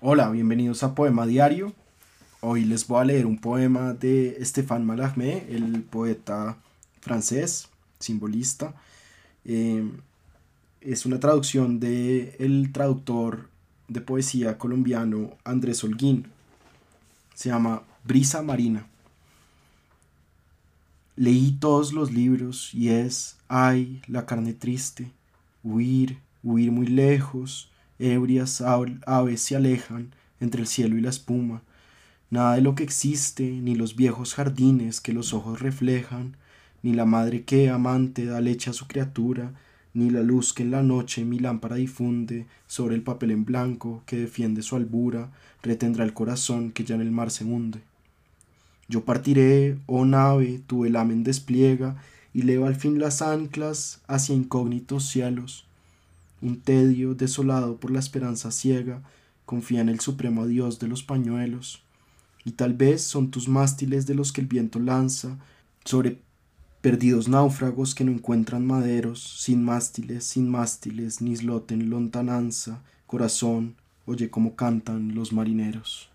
Hola, bienvenidos a Poema Diario. Hoy les voy a leer un poema de Stéphane Mallarmé, el poeta francés, simbolista. Eh, es una traducción de el traductor de poesía colombiano Andrés Holguín. Se llama Brisa Marina. Leí todos los libros y es, ay, la carne triste, huir, huir muy lejos, ebrias aves se alejan entre el cielo y la espuma, nada de lo que existe, ni los viejos jardines que los ojos reflejan, ni la madre que, amante, da leche a su criatura, ni la luz que en la noche mi lámpara difunde sobre el papel en blanco que defiende su albura, retendrá el corazón que ya en el mar se hunde. Yo partiré, oh nave, tu velamen despliega, y leo al fin las anclas hacia incógnitos cielos, un tedio desolado por la esperanza ciega, confía en el supremo Dios de los pañuelos, y tal vez son tus mástiles de los que el viento lanza sobre perdidos náufragos que no encuentran maderos, sin mástiles, sin mástiles, ni islote en lontananza, corazón, oye cómo cantan los marineros.